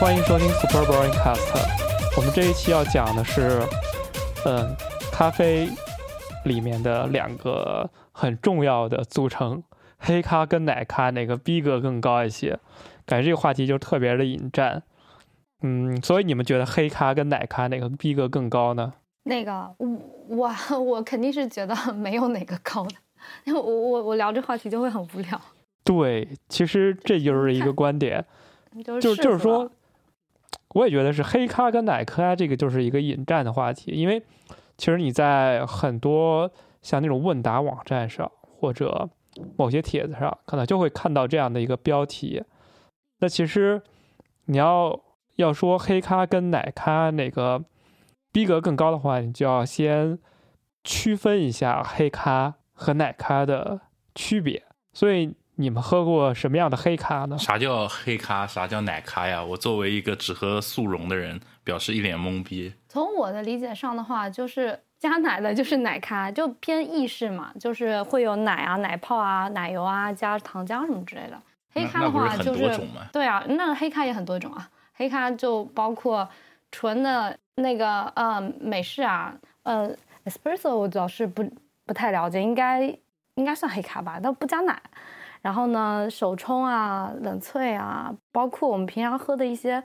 欢迎收听 Super Boring Cast。我们这一期要讲的是，嗯，咖啡里面的两个很重要的组成，黑咖跟奶咖哪个逼格更高一些？感觉这个话题就特别的引战。嗯，所以你们觉得黑咖跟奶咖哪个逼格更高呢？那个，我我肯定是觉得没有哪个高的，因为我我我聊这话题就会很无聊。对，其实这就是一个观点，就是就是说，我也觉得是黑咖跟奶咖这个就是一个引战的话题，因为其实你在很多像那种问答网站上或者某些帖子上，可能就会看到这样的一个标题。那其实你要要说黑咖跟奶咖哪个逼格更高的话，你就要先区分一下黑咖和奶咖的区别。所以你们喝过什么样的黑咖呢？啥叫黑咖？啥叫奶咖呀？我作为一个只喝速溶的人，表示一脸懵逼。从我的理解上的话，就是加奶的就是奶咖，就偏意式嘛，就是会有奶啊、奶泡啊、奶油啊，加糖浆什么之类的。黑咖的话就是对啊，那黑咖也很多种啊。黑咖就包括纯的那个呃美式啊，呃 espresso 我主要是不不太了解，应该应该算黑咖吧，但不加奶。然后呢，手冲啊、冷萃啊，包括我们平常喝的一些。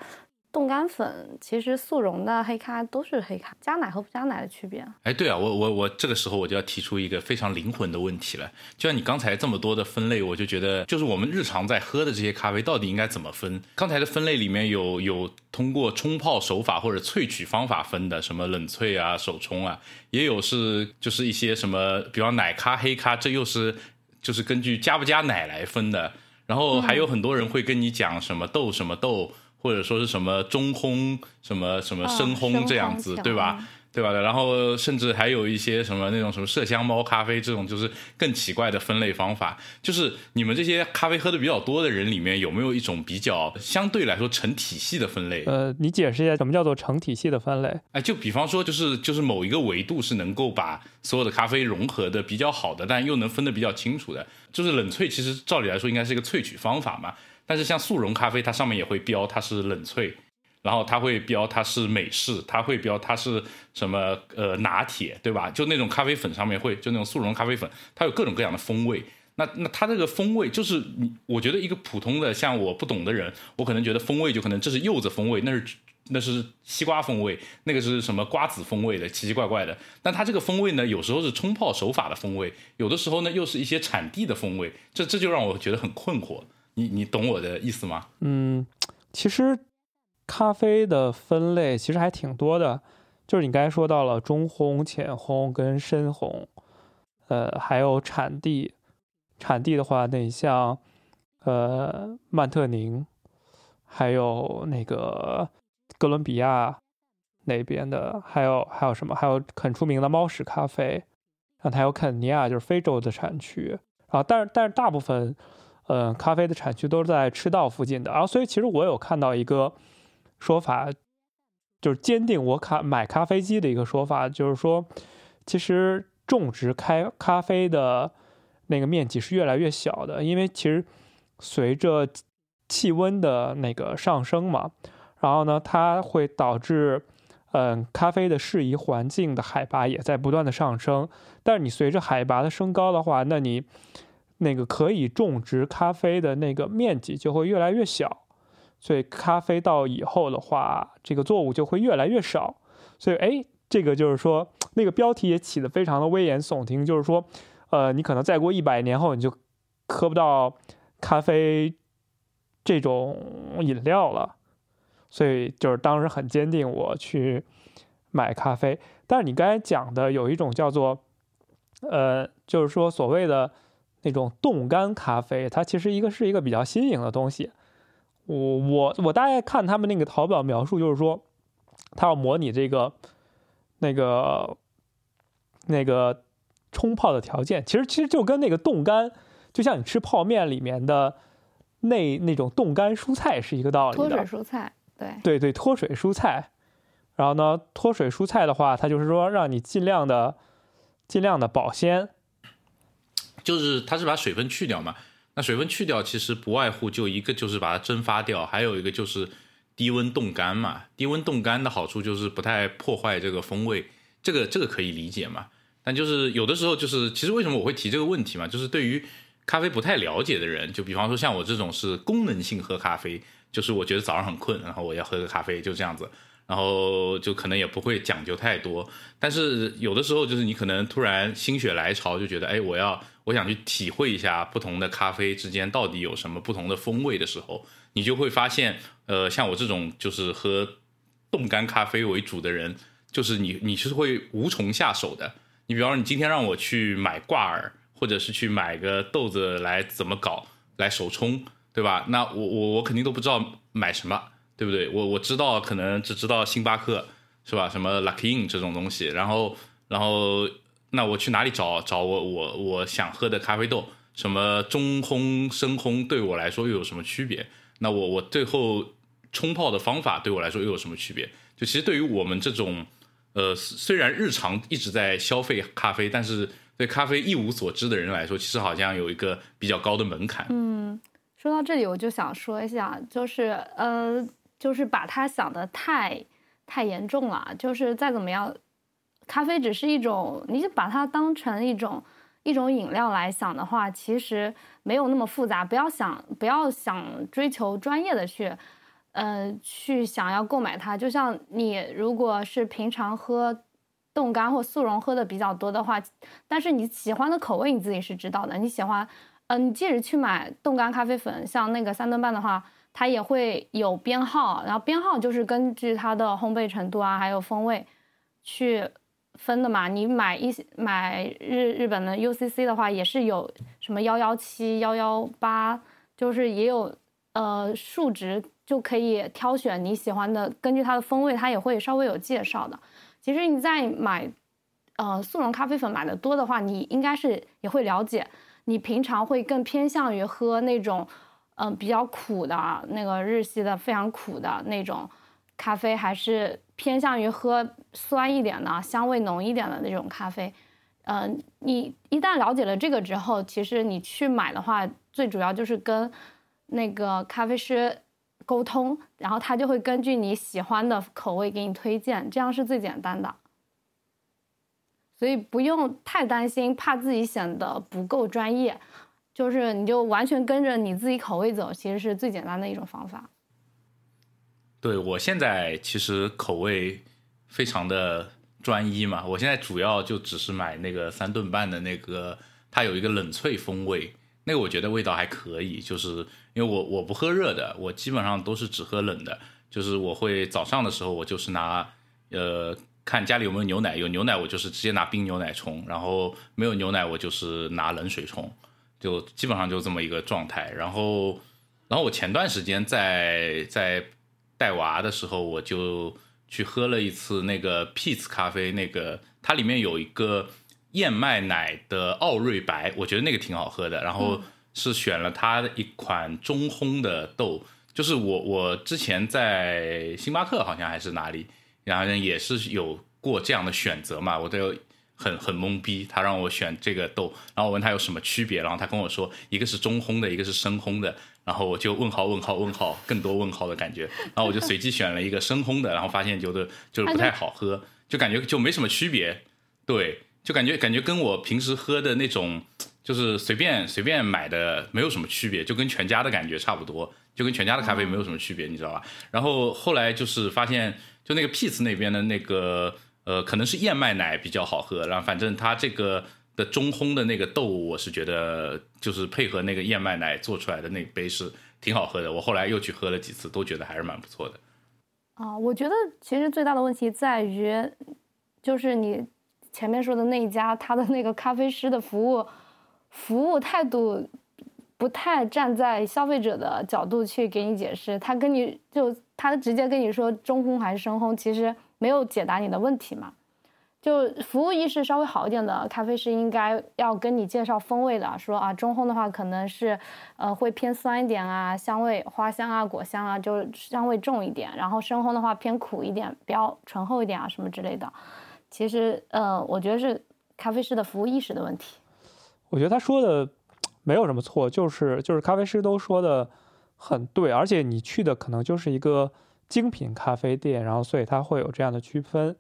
冻干粉其实速溶的黑咖都是黑咖，加奶和不加奶的区别。哎，对啊，我我我这个时候我就要提出一个非常灵魂的问题了。就像你刚才这么多的分类，我就觉得，就是我们日常在喝的这些咖啡到底应该怎么分？刚才的分类里面有有通过冲泡手法或者萃取方法分的，什么冷萃啊、手冲啊，也有是就是一些什么，比方奶咖、黑咖，这又是就是根据加不加奶来分的。然后还有很多人会跟你讲什么豆什么豆。或者说是什么中烘、什么什么深烘这样子，对吧？对吧？然后甚至还有一些什么那种什么麝香猫咖啡这种，就是更奇怪的分类方法。就是你们这些咖啡喝的比较多的人里面，有没有一种比较相对来说成体系的分类？呃，你解释一下什么叫做成体系的分类？哎，就比方说，就是就是某一个维度是能够把所有的咖啡融合的比较好的，但又能分得比较清楚的。就是冷萃，其实照理来说应该是一个萃取方法嘛。但是像速溶咖啡，它上面也会标它是冷萃，然后它会标它是美式，它会标它是什么呃拿铁，对吧？就那种咖啡粉上面会就那种速溶咖啡粉，它有各种各样的风味。那那它这个风味就是，我觉得一个普通的像我不懂的人，我可能觉得风味就可能这是柚子风味，那是那是西瓜风味，那个是什么瓜子风味的，奇奇怪怪的。但它这个风味呢，有时候是冲泡手法的风味，有的时候呢又是一些产地的风味，这这就让我觉得很困惑。你你懂我的意思吗？嗯，其实咖啡的分类其实还挺多的，就是你刚才说到了中烘、浅烘跟深烘，呃，还有产地。产地的话，那像呃曼特宁，还有那个哥伦比亚那边的，还有还有什么？还有很出名的猫屎咖啡，然后还有肯尼亚，就是非洲的产区啊。但是但是大部分。嗯，咖啡的产区都是在赤道附近的，然后所以其实我有看到一个说法，就是坚定我卡买咖啡机的一个说法，就是说，其实种植开咖啡的那个面积是越来越小的，因为其实随着气温的那个上升嘛，然后呢，它会导致嗯咖啡的适宜环境的海拔也在不断的上升，但是你随着海拔的升高的话，那你那个可以种植咖啡的那个面积就会越来越小，所以咖啡到以后的话，这个作物就会越来越少。所以，哎，这个就是说，那个标题也起得非常的危言耸听，就是说，呃，你可能再过一百年后，你就喝不到咖啡这种饮料了。所以，就是当时很坚定我去买咖啡。但是你刚才讲的有一种叫做，呃，就是说所谓的。那种冻干咖啡，它其实一个是一个比较新颖的东西。我我我大概看他们那个淘宝描述，就是说，他要模拟这个那个那个冲泡的条件，其实其实就跟那个冻干，就像你吃泡面里面的那那种冻干蔬菜是一个道理的。脱水蔬菜，对对对，脱水蔬菜。然后呢，脱水蔬菜的话，它就是说让你尽量的尽量的保鲜。就是它是把水分去掉嘛，那水分去掉其实不外乎就一个就是把它蒸发掉，还有一个就是低温冻干嘛。低温冻干的好处就是不太破坏这个风味，这个这个可以理解嘛。但就是有的时候就是，其实为什么我会提这个问题嘛？就是对于咖啡不太了解的人，就比方说像我这种是功能性喝咖啡，就是我觉得早上很困，然后我要喝个咖啡，就这样子。然后就可能也不会讲究太多，但是有的时候就是你可能突然心血来潮，就觉得哎，我要我想去体会一下不同的咖啡之间到底有什么不同的风味的时候，你就会发现，呃，像我这种就是喝冻干咖啡为主的人，就是你你是会无从下手的。你比方说你今天让我去买挂耳，或者是去买个豆子来怎么搞来手冲，对吧？那我我我肯定都不知道买什么。对不对？我我知道，可能只知道星巴克是吧？什么 Luckin 这种东西，然后然后那我去哪里找找我我我想喝的咖啡豆？什么中烘、深烘对我来说又有什么区别？那我我最后冲泡的方法对我来说又有什么区别？就其实对于我们这种呃虽然日常一直在消费咖啡，但是对咖啡一无所知的人来说，其实好像有一个比较高的门槛。嗯，说到这里，我就想说一下，就是呃。就是把它想的太太严重了，就是再怎么样，咖啡只是一种，你就把它当成一种一种饮料来想的话，其实没有那么复杂。不要想不要想追求专业的去，呃，去想要购买它。就像你如果是平常喝冻干或速溶喝的比较多的话，但是你喜欢的口味你自己是知道的。你喜欢，嗯，你即使去买冻干咖啡粉，像那个三顿半的话。它也会有编号，然后编号就是根据它的烘焙程度啊，还有风味去分的嘛。你买一买日日本的 UCC 的话，也是有什么幺幺七、幺幺八，就是也有呃数值就可以挑选你喜欢的，根据它的风味，它也会稍微有介绍的。其实你在买呃速溶咖啡粉买的多的话，你应该是也会了解，你平常会更偏向于喝那种。嗯，比较苦的那个日系的非常苦的那种咖啡，还是偏向于喝酸一点的、香味浓一点的那种咖啡。嗯，你一旦了解了这个之后，其实你去买的话，最主要就是跟那个咖啡师沟通，然后他就会根据你喜欢的口味给你推荐，这样是最简单的。所以不用太担心，怕自己显得不够专业。就是你就完全跟着你自己口味走，其实是最简单的一种方法。对我现在其实口味非常的专一嘛，我现在主要就只是买那个三顿半的那个，它有一个冷萃风味，那个我觉得味道还可以。就是因为我我不喝热的，我基本上都是只喝冷的。就是我会早上的时候，我就是拿呃看家里有没有牛奶，有牛奶我就是直接拿冰牛奶冲，然后没有牛奶我就是拿冷水冲。就基本上就这么一个状态，然后，然后我前段时间在在带娃的时候，我就去喝了一次那个 Peace 咖啡，那个它里面有一个燕麦奶的奥瑞白，我觉得那个挺好喝的。然后是选了它的一款中烘的豆，就是我我之前在星巴克好像还是哪里，然后也是有过这样的选择嘛，我都。很很懵逼，他让我选这个豆，然后我问他有什么区别，然后他跟我说一个是中烘的，一个是深烘的，然后我就问号问号问号，更多问号的感觉，然后我就随机选了一个深烘的，然后发现觉得就是不太好喝，就感觉就没什么区别，对，就感觉感觉跟我平时喝的那种就是随便随便买的没有什么区别，就跟全家的感觉差不多，就跟全家的咖啡没有什么区别，你知道吧？然后后来就是发现，就那个 Peace 那边的那个。呃，可能是燕麦奶比较好喝，然后反正它这个的中烘的那个豆，我是觉得就是配合那个燕麦奶做出来的那杯是挺好喝的。我后来又去喝了几次，都觉得还是蛮不错的。啊，我觉得其实最大的问题在于，就是你前面说的那一家，他的那个咖啡师的服务服务态度不太站在消费者的角度去给你解释，他跟你就他直接跟你说中烘还是深烘，其实。没有解答你的问题嘛？就服务意识稍微好一点的咖啡师应该要跟你介绍风味的，说啊，中烘的话可能是，呃，会偏酸一点啊，香味花香啊，果香啊，就香味重一点。然后深烘的话偏苦一点，比较醇厚一点啊，什么之类的。其实，呃，我觉得是咖啡师的服务意识的问题。我觉得他说的没有什么错，就是就是咖啡师都说的很对，而且你去的可能就是一个。精品咖啡店，然后所以它会有这样的区分。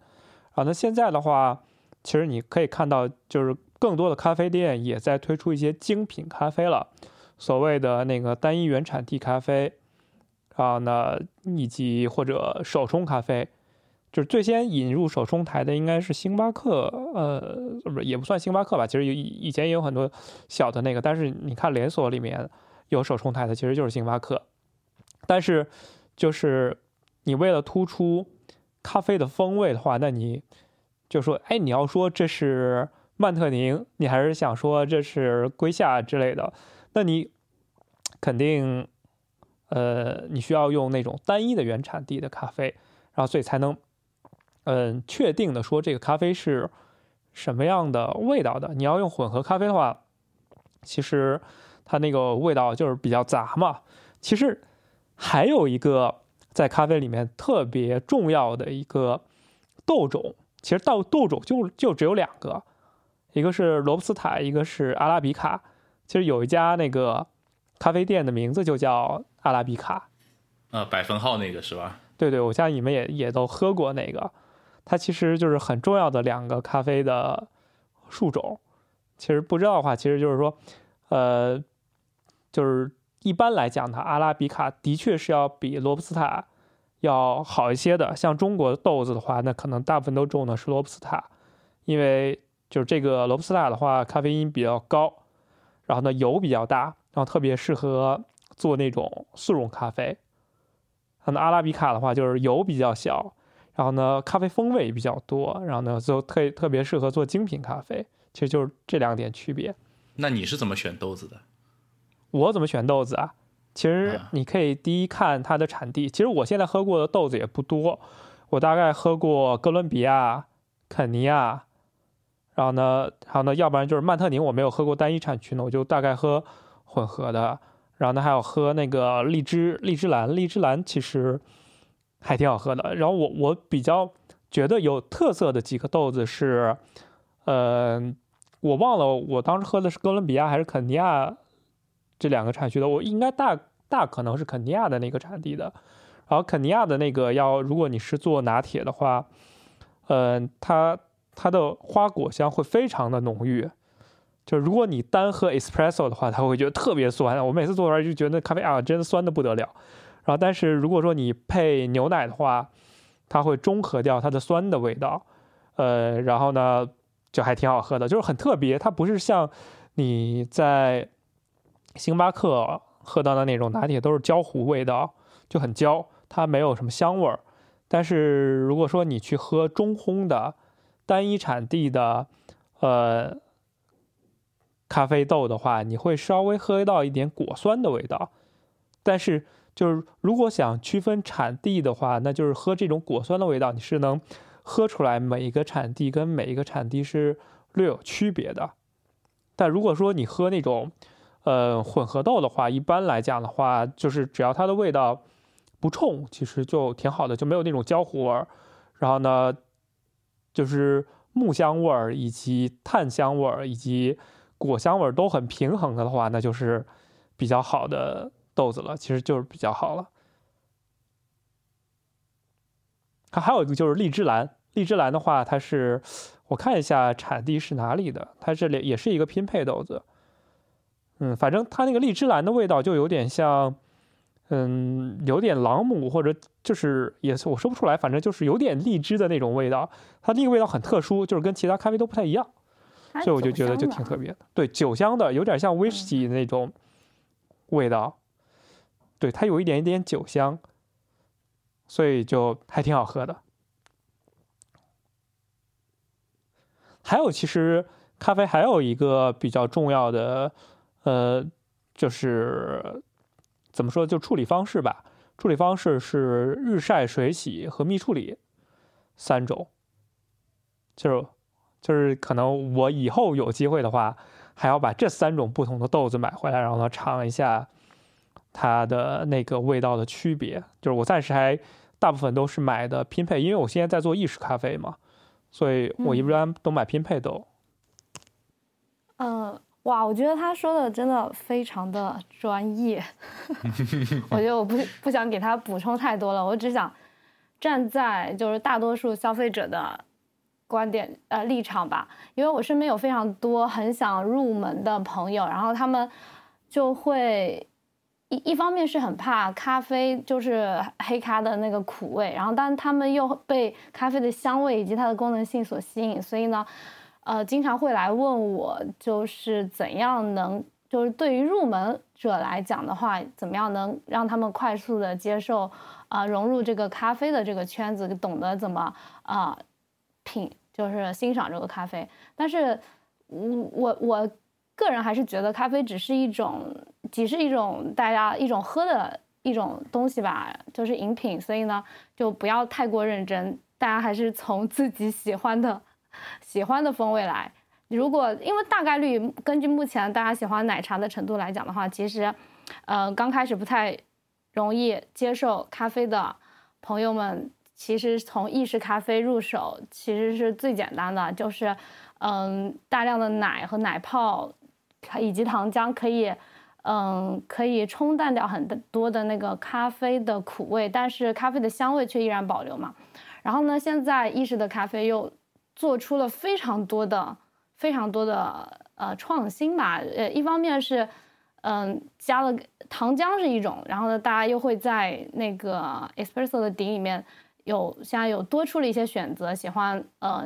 啊，那现在的话，其实你可以看到，就是更多的咖啡店也在推出一些精品咖啡了，所谓的那个单一原产地咖啡，啊，那以及或者手冲咖啡。就是最先引入手冲台的应该是星巴克，呃，不是也不算星巴克吧，其实以以前也有很多小的那个，但是你看连锁里面有手冲台的其实就是星巴克。但是就是你为了突出咖啡的风味的话，那你就说，哎，你要说这是曼特宁，你还是想说这是瑰夏之类的，那你肯定，呃，你需要用那种单一的原产地的咖啡，然后所以才能。嗯，确定的说这个咖啡是什么样的味道的？你要用混合咖啡的话，其实它那个味道就是比较杂嘛。其实还有一个在咖啡里面特别重要的一个豆种，其实豆豆种就就只有两个，一个是罗布斯塔，一个是阿拉比卡。其实有一家那个咖啡店的名字就叫阿拉比卡，呃，百分号那个是吧？对对，我相信你们也也都喝过那个。它其实就是很重要的两个咖啡的树种。其实不知道的话，其实就是说，呃，就是一般来讲，它阿拉比卡的确是要比罗布斯塔要好一些的。像中国的豆子的话，那可能大部分都种的是罗布斯塔，因为就是这个罗布斯塔的话，咖啡因比较高，然后呢油比较大，然后特别适合做那种速溶咖啡。那阿拉比卡的话，就是油比较小。然后呢，咖啡风味比较多，然后呢，就特特别适合做精品咖啡，其实就是这两点区别。那你是怎么选豆子的？我怎么选豆子啊？其实你可以第一看它的产地。其实我现在喝过的豆子也不多，我大概喝过哥伦比亚、肯尼亚，然后呢，然后呢，要不然就是曼特宁，我没有喝过单一产区呢，我就大概喝混合的。然后呢，还有喝那个荔枝、荔枝蓝、荔枝蓝，其实。还挺好喝的。然后我我比较觉得有特色的几个豆子是，呃，我忘了我当时喝的是哥伦比亚还是肯尼亚这两个产区的。我应该大大可能是肯尼亚的那个产地的。然后肯尼亚的那个要，如果你是做拿铁的话，嗯，它它的花果香会非常的浓郁。就如果你单喝 espresso 的话，它会觉得特别酸。我每次做出来就觉得咖啡啊，真的酸的不得了。然后，但是如果说你配牛奶的话，它会中和掉它的酸的味道，呃，然后呢，就还挺好喝的，就是很特别。它不是像你在星巴克喝到的那种拿铁都是焦糊味道，就很焦，它没有什么香味儿。但是如果说你去喝中烘的单一产地的呃咖啡豆的话，你会稍微喝到一点果酸的味道，但是。就是如果想区分产地的话，那就是喝这种果酸的味道，你是能喝出来每一个产地跟每一个产地是略有区别的。但如果说你喝那种呃混合豆的话，一般来讲的话，就是只要它的味道不冲，其实就挺好的，就没有那种焦糊味儿。然后呢，就是木香味儿以及炭香味儿以及果香味儿都很平衡的话，那就是比较好的。豆子了，其实就是比较好了。它还有一个就是荔枝蓝，荔枝蓝的话，它是我看一下产地是哪里的，它这里也是一个拼配豆子。嗯，反正它那个荔枝兰的味道就有点像，嗯，有点朗姆或者就是也是我说不出来，反正就是有点荔枝的那种味道。它那个味道很特殊，就是跟其他咖啡都不太一样，所以我就觉得就挺特别的。对，酒香的，有点像威士忌那种味道。对，它有一点一点酒香，所以就还挺好喝的。还有，其实咖啡还有一个比较重要的，呃，就是怎么说，就处理方式吧。处理方式是日晒、水洗和密处理三种。就是就是可能我以后有机会的话，还要把这三种不同的豆子买回来，然后呢尝一下。它的那个味道的区别，就是我暂时还大部分都是买的拼配，因为我现在在做意式咖啡嘛，所以我一般都买拼配豆。呃，哇，我觉得他说的真的非常的专业。我觉得我不不想给他补充太多了，我只想站在就是大多数消费者的观点呃立场吧，因为我身边有非常多很想入门的朋友，然后他们就会一一方面是很怕咖啡就是黑咖的那个苦味，然后但他们又被咖啡的香味以及它的功能性所吸引，所以呢。呃，经常会来问我，就是怎样能，就是对于入门者来讲的话，怎么样能让他们快速的接受，啊，融入这个咖啡的这个圈子，懂得怎么啊品，就是欣赏这个咖啡。但是，我我我个人还是觉得咖啡只是一种，只是一种大家一种喝的一种东西吧，就是饮品，所以呢，就不要太过认真，大家还是从自己喜欢的。喜欢的风味来，如果因为大概率根据目前大家喜欢奶茶的程度来讲的话，其实，呃，刚开始不太容易接受咖啡的朋友们，其实从意式咖啡入手其实是最简单的，就是，嗯，大量的奶和奶泡以及糖浆可以，嗯，可以冲淡掉很多的那个咖啡的苦味，但是咖啡的香味却依然保留嘛。然后呢，现在意式的咖啡又做出了非常多的、非常多的呃创新吧，呃，一方面是，嗯，加了糖浆是一种，然后呢，大家又会在那个 espresso 的底里面有现在有多出了一些选择，喜欢呃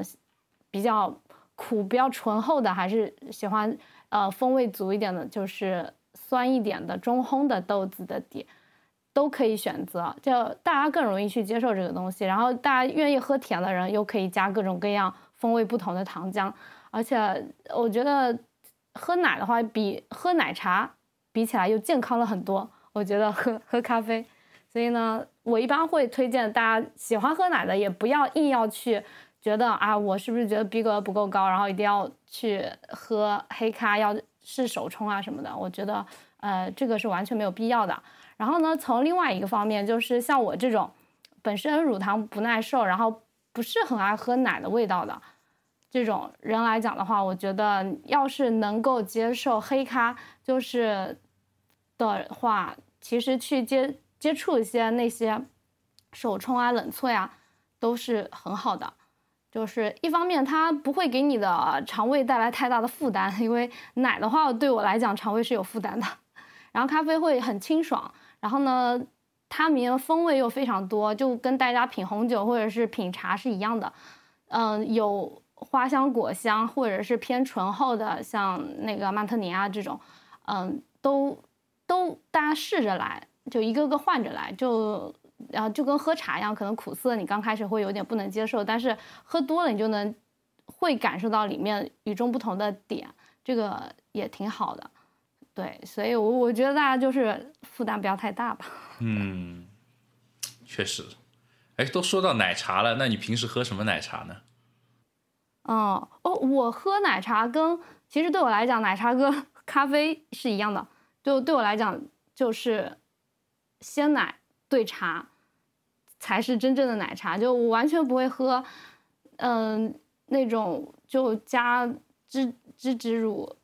比较苦、比较醇厚的，还是喜欢呃风味足一点的，就是酸一点的中烘的豆子的底，都可以选择，就大家更容易去接受这个东西。然后大家愿意喝甜的人，又可以加各种各样风味不同的糖浆。而且我觉得喝奶的话，比喝奶茶比起来又健康了很多。我觉得喝 喝咖啡，所以呢，我一般会推荐大家喜欢喝奶的，也不要硬要去觉得啊，我是不是觉得逼格不够高，然后一定要去喝黑咖，要是手冲啊什么的。我觉得呃，这个是完全没有必要的。然后呢，从另外一个方面，就是像我这种本身乳糖不耐受，然后不是很爱喝奶的味道的这种人来讲的话，我觉得要是能够接受黑咖，就是的话，其实去接接触一些那些手冲啊、冷萃啊，都是很好的。就是一方面，它不会给你的肠胃带来太大的负担，因为奶的话对我来讲肠胃是有负担的。然后咖啡会很清爽。然后呢，它里面风味又非常多，就跟大家品红酒或者是品茶是一样的。嗯，有花香、果香，或者是偏醇厚的，像那个曼特宁啊这种，嗯，都都大家试着来，就一个个换着来，就然后就跟喝茶一样，可能苦涩你刚开始会有点不能接受，但是喝多了你就能会感受到里面与众不同的点，这个也挺好的。对，所以，我我觉得大家就是负担不要太大吧。嗯，确实。哎，都说到奶茶了，那你平时喝什么奶茶呢？哦哦，我喝奶茶跟其实对我来讲，奶茶跟 咖啡是一样的。就对我来讲，就是鲜奶兑茶才是真正的奶茶。就我完全不会喝，嗯，那种就加芝芝芝乳。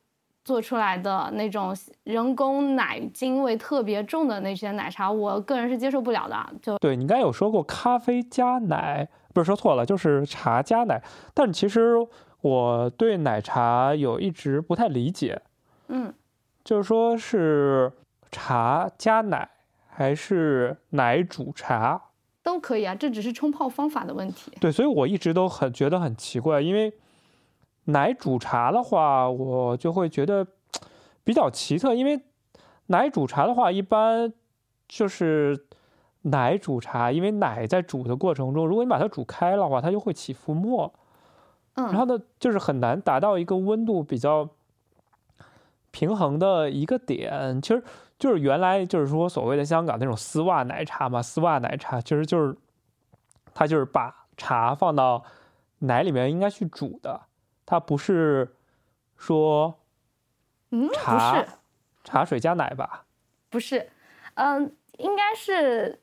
做出来的那种人工奶精味特别重的那些奶茶，我个人是接受不了的。就对你刚才有说过咖啡加奶，不是说错了，就是茶加奶。但其实我对奶茶有一直不太理解，嗯，就是说是茶加奶还是奶煮茶都可以啊，这只是冲泡方法的问题。对，所以我一直都很觉得很奇怪，因为。奶煮茶的话，我就会觉得 比较奇特，因为奶煮茶的话，一般就是奶煮茶，因为奶在煮的过程中，如果你把它煮开了话，它就会起浮沫，嗯，然后呢，就是很难达到一个温度比较 平衡的一个点。其实就是原来就是说所谓的香港那种丝袜奶茶嘛，丝袜奶茶其实就是它就是把茶放到奶里面应该去煮的。它不是说，嗯，茶茶水加奶吧？不是，嗯，应该是，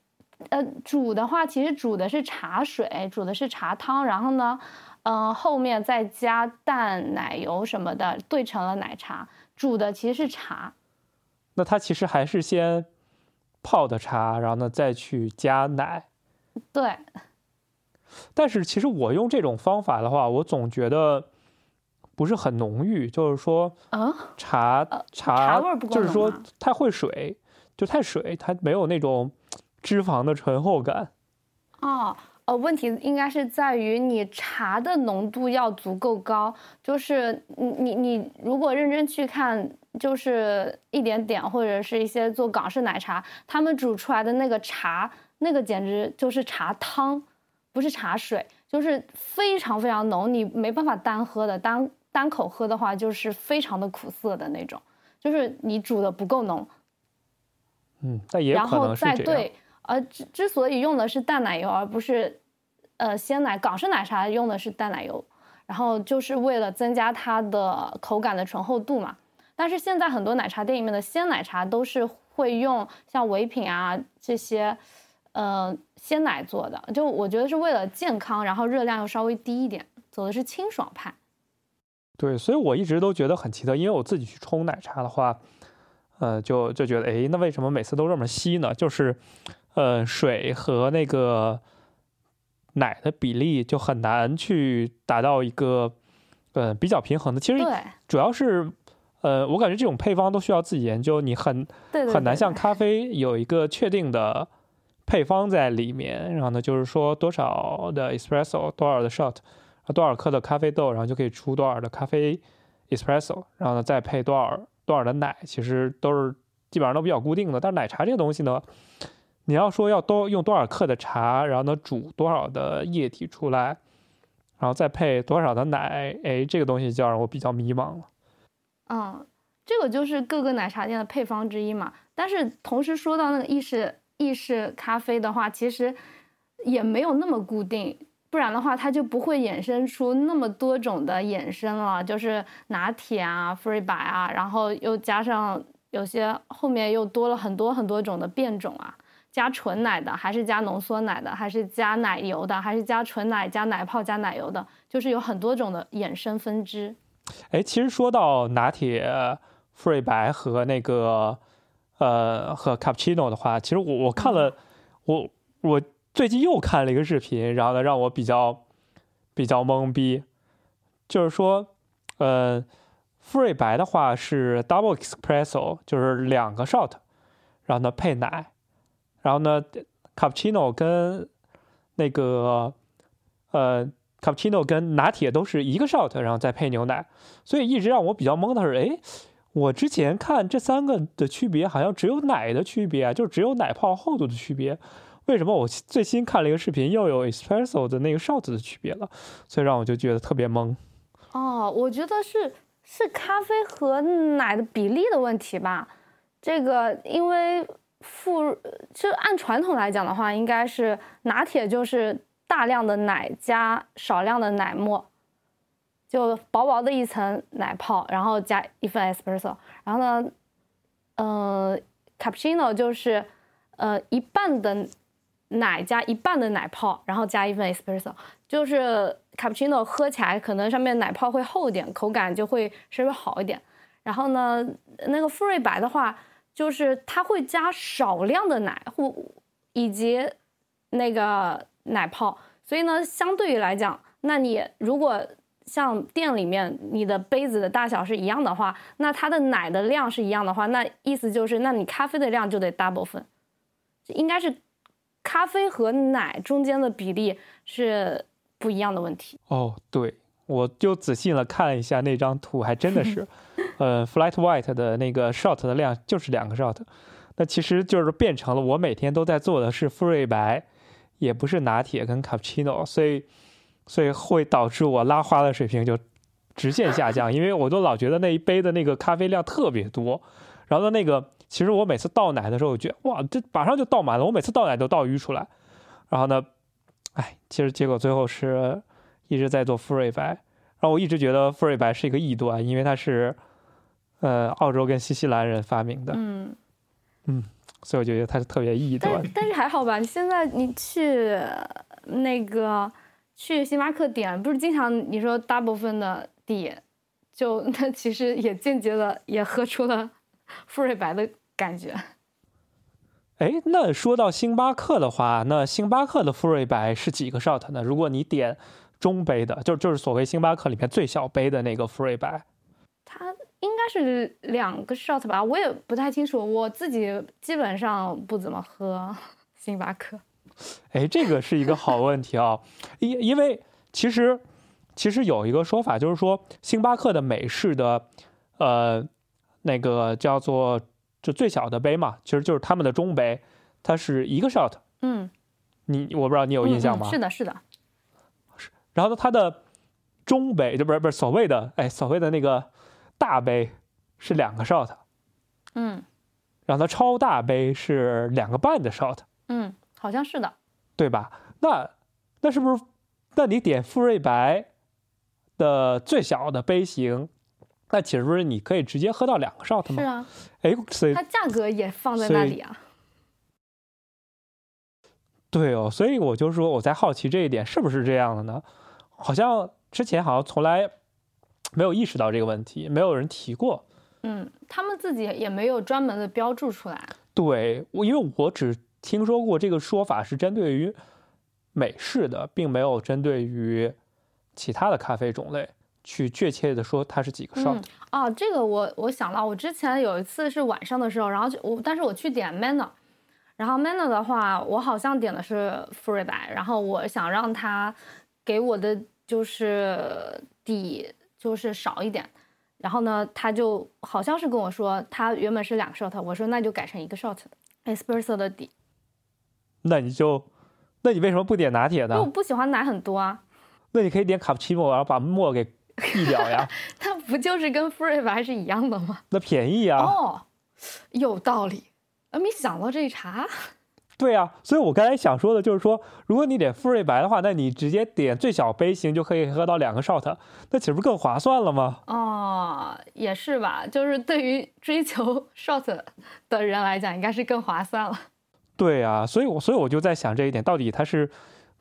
呃，煮的话，其实煮的是茶水，煮的是茶汤，然后呢，嗯，后面再加蛋、奶油什么的，兑成了奶茶。煮的其实是茶。那它其实还是先泡的茶，然后呢再去加奶。对。但是其实我用这种方法的话，我总觉得不是很浓郁，就是说，啊，茶茶味就是说太会水，就太水，它没有那种脂肪的醇厚感。哦。呃，问题应该是在于你茶的浓度要足够高，就是你你你如果认真去看，就是一点点或者是一些做港式奶茶，他们煮出来的那个茶，那个简直就是茶汤，不是茶水，就是非常非常浓，你没办法单喝的，单单口喝的话就是非常的苦涩的那种，就是你煮的不够浓。嗯，但也可能是这样。呃，之之所以用的是淡奶油，而不是，呃，鲜奶，港式奶茶用的是淡奶油，然后就是为了增加它的口感的醇厚度嘛。但是现在很多奶茶店里面的鲜奶茶都是会用像唯品啊这些，呃，鲜奶做的，就我觉得是为了健康，然后热量又稍微低一点，走的是清爽派。对，所以我一直都觉得很奇特，因为我自己去冲奶茶的话，呃，就就觉得，哎，那为什么每次都这么稀呢？就是。呃，水和那个奶的比例就很难去达到一个呃比较平衡的。其实主要是呃，我感觉这种配方都需要自己研究，你很很难像咖啡有一个确定的配方在里面。然后呢，就是说多少的 espresso，多少的 shot，多少克的咖啡豆，然后就可以出多少的咖啡 espresso，然后呢再配多少多少的奶，其实都是基本上都比较固定的。但是奶茶这个东西呢？你要说要多用多少克的茶，然后呢煮多少的液体出来，然后再配多少的奶，哎，这个东西就让我比较迷茫了。嗯，这个就是各个奶茶店的配方之一嘛。但是同时说到那个意式意式咖啡的话，其实也没有那么固定，不然的话它就不会衍生出那么多种的衍生了，就是拿铁啊、free 白啊，然后又加上有些后面又多了很多很多种的变种啊。加纯奶的，还是加浓缩奶的，还是加奶油的，还是加纯奶加奶泡加奶油的，就是有很多种的衍生分支。哎，其实说到拿铁、馥白和那个呃和 cappuccino 的话，其实我我看了，我我最近又看了一个视频，然后呢让我比较比较懵逼，就是说，呃，馥白的话是 double espresso，就是两个 shot，然后呢配奶。然后呢，cappuccino 跟那个呃，cappuccino 跟拿铁都是一个 shot，然后再配牛奶。所以一直让我比较懵的是，哎，我之前看这三个的区别好像只有奶的区别，就只有奶泡厚度的区别。为什么我最新看了一个视频，又有 espresso 的那个 shot 的区别了？所以让我就觉得特别懵。哦，我觉得是是咖啡和奶的比例的问题吧。这个因为。复就按传统来讲的话，应该是拿铁就是大量的奶加少量的奶沫，就薄薄的一层奶泡，然后加一份 espresso。然后呢，呃，cappuccino 就是呃一半的奶加一半的奶泡，然后加一份 espresso。就是 cappuccino 喝起来可能上面奶泡会厚一点，口感就会稍微好一点。然后呢，那个馥芮白的话。就是它会加少量的奶或以及那个奶泡，所以呢，相对于来讲，那你如果像店里面你的杯子的大小是一样的话，那它的奶的量是一样的话，那意思就是，那你咖啡的量就得 double 分，应该是咖啡和奶中间的比例是不一样的问题。哦，对，我就仔细了看了一下那张图，还真的是。呃，flat white 的那个 shot 的量就是两个 shot，那其实就是变成了我每天都在做的是馥芮白，也不是拿铁跟 cappuccino，所以所以会导致我拉花的水平就直线下降，因为我都老觉得那一杯的那个咖啡量特别多，然后呢那个其实我每次倒奶的时候，我觉得哇，这马上就倒满了，我每次倒奶都倒淤出来，然后呢，哎，其实结果最后是一直在做馥芮白，然后我一直觉得馥芮白是一个异端，因为它是。呃，澳洲跟新西兰人发明的，嗯嗯，所以我觉得它是特别异端。但但是还好吧，你现在你去那个去星巴克点，不是经常你说大部分的底，就那其实也间接的也喝出了 馥芮白的感觉。哎，那说到星巴克的话，那星巴克的馥瑞白是几个 shot 呢？如果你点中杯的，就就是所谓星巴克里面最小杯的那个馥瑞白，它应该是两个 shot 吧？我也不太清楚，我自己基本上不怎么喝 星巴克。哎，这个是一个好问题啊，因因为其实其实有一个说法，就是说星巴克的美式的呃那个叫做就最小的杯嘛，其实就是他们的中杯，它是一个 shot。嗯，你我不知道你有印象吗？是的，是的。是，然后呢，它的中杯就不是不是所谓的哎所谓的那个大杯是两个 shot。嗯，然后它超大杯是两个半的 shot。嗯。好像是的，对吧？那那是不是？那你点馥瑞白的最小的杯型，那其实不是你可以直接喝到两个 shot 吗？是啊，哎，所以它价格也放在那里啊。对哦，所以我就说我在好奇这一点是不是这样的呢？好像之前好像从来没有意识到这个问题，没有人提过。嗯，他们自己也没有专门的标注出来。对，我因为我只。听说过这个说法是针对于美式的，并没有针对于其他的咖啡种类去确切的说它是几个 shot。哦，这个我我想到，我之前有一次是晚上的时候，然后我但是我去点 Manner，然后 Manner 的话，我好像点的是馥芮白，然后我想让他给我的就是底就是少一点，然后呢，他就好像是跟我说他原本是两个 shot，我说那就改成一个 shot 的 espresso 的底。那你就，那你为什么不点拿铁呢？因为我不喜欢奶很多啊。那你可以点卡布奇诺，然后把沫给 避掉呀。它不就是跟馥芮白是一样的吗？那便宜啊。哦，有道理。啊，没想到这一茬。对呀，所以我刚才想说的就是说，如果你点馥芮白的话，那你直接点最小杯型就可以喝到两个 shot，那岂不是更划算了吗？哦，也是吧。就是对于追求 shot 的人来讲，应该是更划算了。对啊，所以，我所以我就在想这一点，到底它是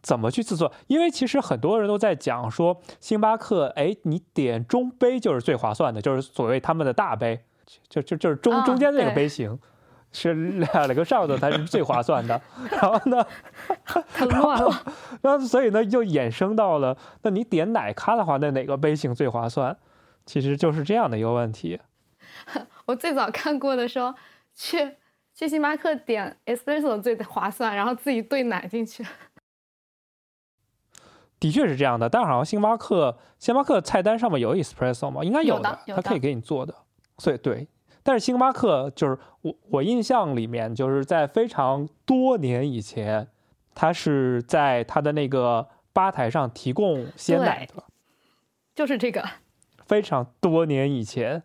怎么去制作？因为其实很多人都在讲说，星巴克，哎，你点中杯就是最划算的，就是所谓他们的大杯，就就就是中中间那个杯型，是两个哨子才是最划算的。然后呢，太乱了。然后所以呢，就衍生到了，那你点奶咖的话，那哪个杯型最划算？其实就是这样的一个问题。我最早看过的说去。去星巴克点 espresso 最划算，然后自己兑奶进去。的确是这样的，但好像星巴克星巴克菜单上面有 espresso 吗？应该有的，它可以给你做的。所以对，但是星巴克就是我我印象里面就是在非常多年以前，它是在它的那个吧台上提供鲜奶的，就是这个。非常多年以前。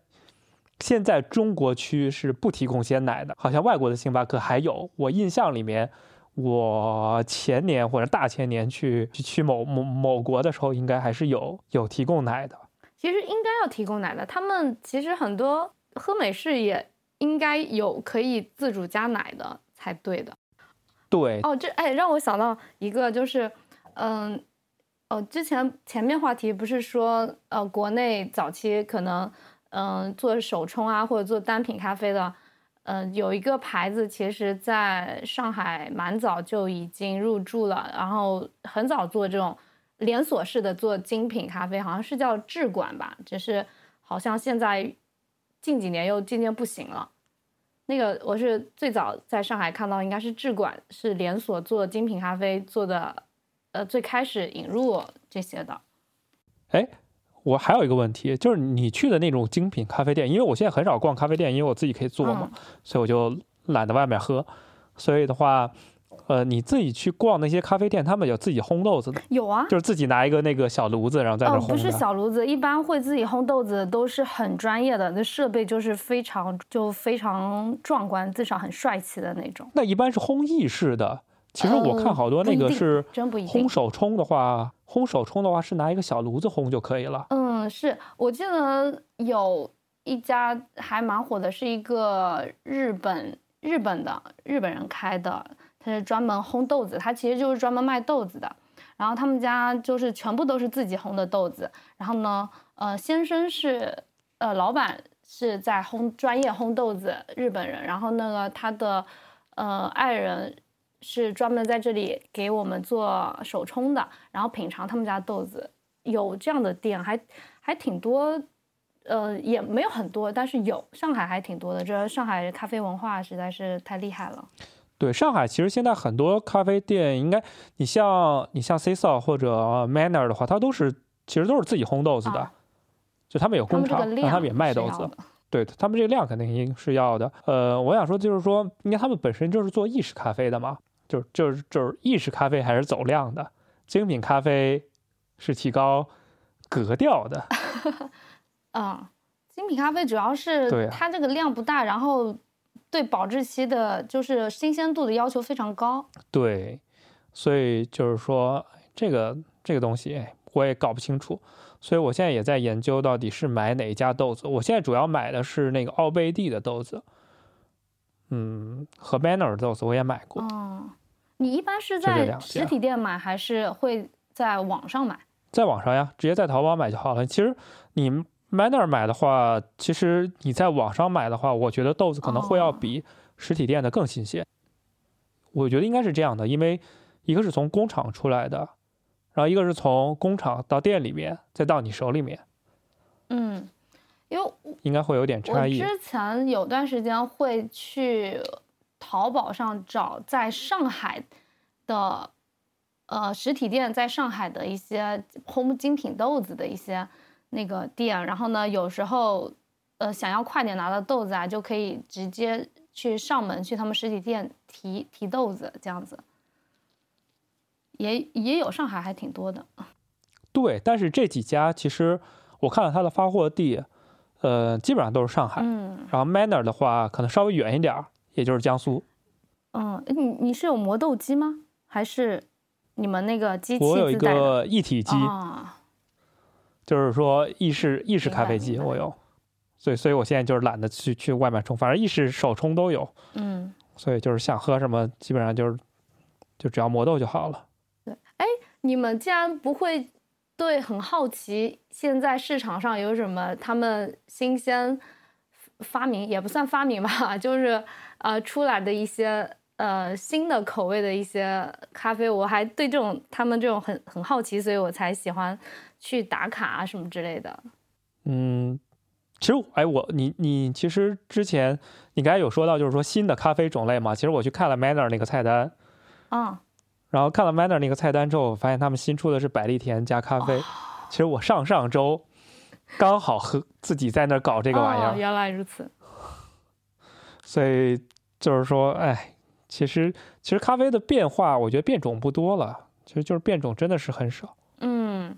现在中国区是不提供鲜奶的，好像外国的星巴克还有。我印象里面，我前年或者大前年去去某某某国的时候，应该还是有有提供奶的。其实应该要提供奶的，他们其实很多喝美式也应该有可以自主加奶的才对的。对，哦，这哎让我想到一个，就是嗯，哦，之前前面话题不是说呃，国内早期可能。嗯，做手冲啊，或者做单品咖啡的，嗯，有一个牌子，其实在上海蛮早就已经入驻了，然后很早做这种连锁式的做精品咖啡，好像是叫智管吧，只是好像现在近几年又渐渐不行了。那个我是最早在上海看到，应该是智管是连锁做精品咖啡做的，呃，最开始引入这些的。哎。我还有一个问题，就是你去的那种精品咖啡店，因为我现在很少逛咖啡店，因为我自己可以做嘛，所以我就懒得外面喝。所以的话，呃，你自己去逛那些咖啡店，他们有自己烘豆子的？有啊，就是自己拿一个那个小炉子，然后在那烘。不是小炉子，一般会自己烘豆子，都是很专业的，那设备就是非常就非常壮观，至少很帅气的那种。那一般是烘意式的。其实我看好多那个是烘手冲的话，烘手冲的话是拿一个小炉子烘就可以了。嗯，是我记得有一家还蛮火的，是一个日本日本的日本人开的，他是专门烘豆子，他其实就是专门卖豆子的。然后他们家就是全部都是自己烘的豆子。然后呢，呃，先生是呃老板是在烘专业烘豆子，日本人。然后那个他的呃爱人是专门在这里给我们做手冲的，然后品尝他们家豆子。有这样的店还还挺多。呃，也没有很多，但是有上海还挺多的。这上海咖啡文化实在是太厉害了。对，上海其实现在很多咖啡店，应该你像你像 C 嫂或者 Manner 的话，它都是其实都是自己烘豆子的，就他们有工厂，然后他们也卖豆子。对他们这个量肯定是要的。呃，我想说就是说，因为他们本身就是做意式咖啡的嘛，就就是就是意式咖啡还是走量的，精品咖啡是提高格调的。嗯，精品咖啡主要是它这个量不大，然后对保质期的，就是新鲜度的要求非常高。对，所以就是说这个这个东西我也搞不清楚，所以我现在也在研究到底是买哪一家豆子。我现在主要买的是那个奥贝蒂的豆子，嗯，和 Manner 的豆子我也买过。哦，你一般是在实体店买，还是会在网上买？在网上呀，直接在淘宝买就好了。其实你。Manner 买的话，其实你在网上买的话，我觉得豆子可能会要比实体店的更新鲜。我觉得应该是这样的，因为一个是从工厂出来的，然后一个是从工厂到店里面，再到你手里面。嗯，因为应该会有点差异。我之前有段时间会去淘宝上找在上海的呃实体店，在上海的一些烘精品豆子的一些。那个店，然后呢，有时候，呃，想要快点拿到豆子啊，就可以直接去上门去他们实体店提提豆子，这样子，也也有上海还挺多的。对，但是这几家其实我看了他的发货地，呃，基本上都是上海。嗯。然后 Manner 的话，可能稍微远一点儿，也就是江苏。嗯，你你是有磨豆机吗？还是你们那个机器我有一个一体机。啊。就是说意式意式咖啡机我有，所以所以我现在就是懒得去去外面冲，反正意式手冲都有，嗯，所以就是想喝什么，基本上就是就只要磨豆就好了。对，哎，你们既然不会对很好奇，现在市场上有什么他们新鲜发明也不算发明吧，就是呃出来的一些呃新的口味的一些咖啡，我还对这种他们这种很很好奇，所以我才喜欢。去打卡啊什么之类的，嗯，其实哎我你你其实之前你刚才有说到就是说新的咖啡种类嘛，其实我去看了 Manner 那个菜单，嗯，然后看了 Manner 那个菜单之后，我发现他们新出的是百利甜加咖啡。其实我上上周刚好和自己在那搞这个玩意儿，原来如此。所以就是说，哎，其实其实咖啡的变化，我觉得变种不多了，其实就是变种真的是很少。嗯。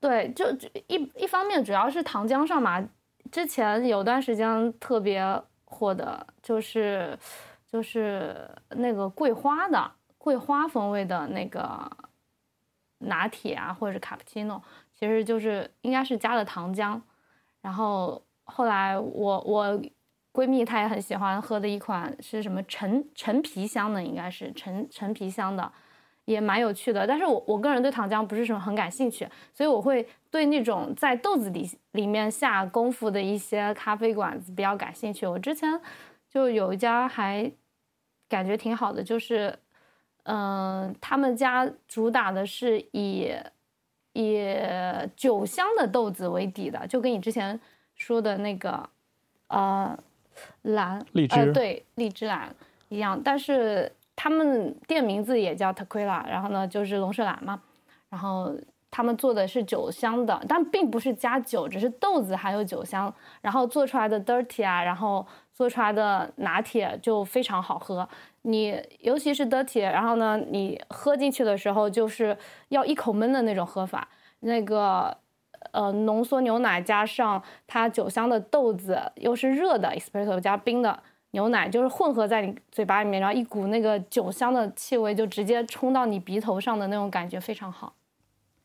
对，就一一方面主要是糖浆上嘛，之前有段时间特别火的，就是就是那个桂花的桂花风味的那个拿铁啊，或者是卡布奇诺，其实就是应该是加了糖浆。然后后来我我闺蜜她也很喜欢喝的一款是什么陈陈皮香的，应该是陈陈皮香的。也蛮有趣的，但是我我个人对糖浆不是什么很感兴趣，所以我会对那种在豆子里里面下功夫的一些咖啡馆子比较感兴趣。我之前就有一家还感觉挺好的，就是嗯，他们家主打的是以以酒香的豆子为底的，就跟你之前说的那个呃蓝荔枝对荔枝蓝一样，但是。他们店名字也叫 Tequila，然后呢就是龙舌兰嘛，然后他们做的是酒香的，但并不是加酒，只是豆子还有酒香，然后做出来的 dirty 啊，然后做出来的拿铁就非常好喝。你尤其是 dirty，然后呢你喝进去的时候就是要一口闷的那种喝法，那个呃浓缩牛奶加上它酒香的豆子又是热的 espresso 加冰的。牛奶就是混合在你嘴巴里面，然后一股那个酒香的气味就直接冲到你鼻头上的那种感觉非常好。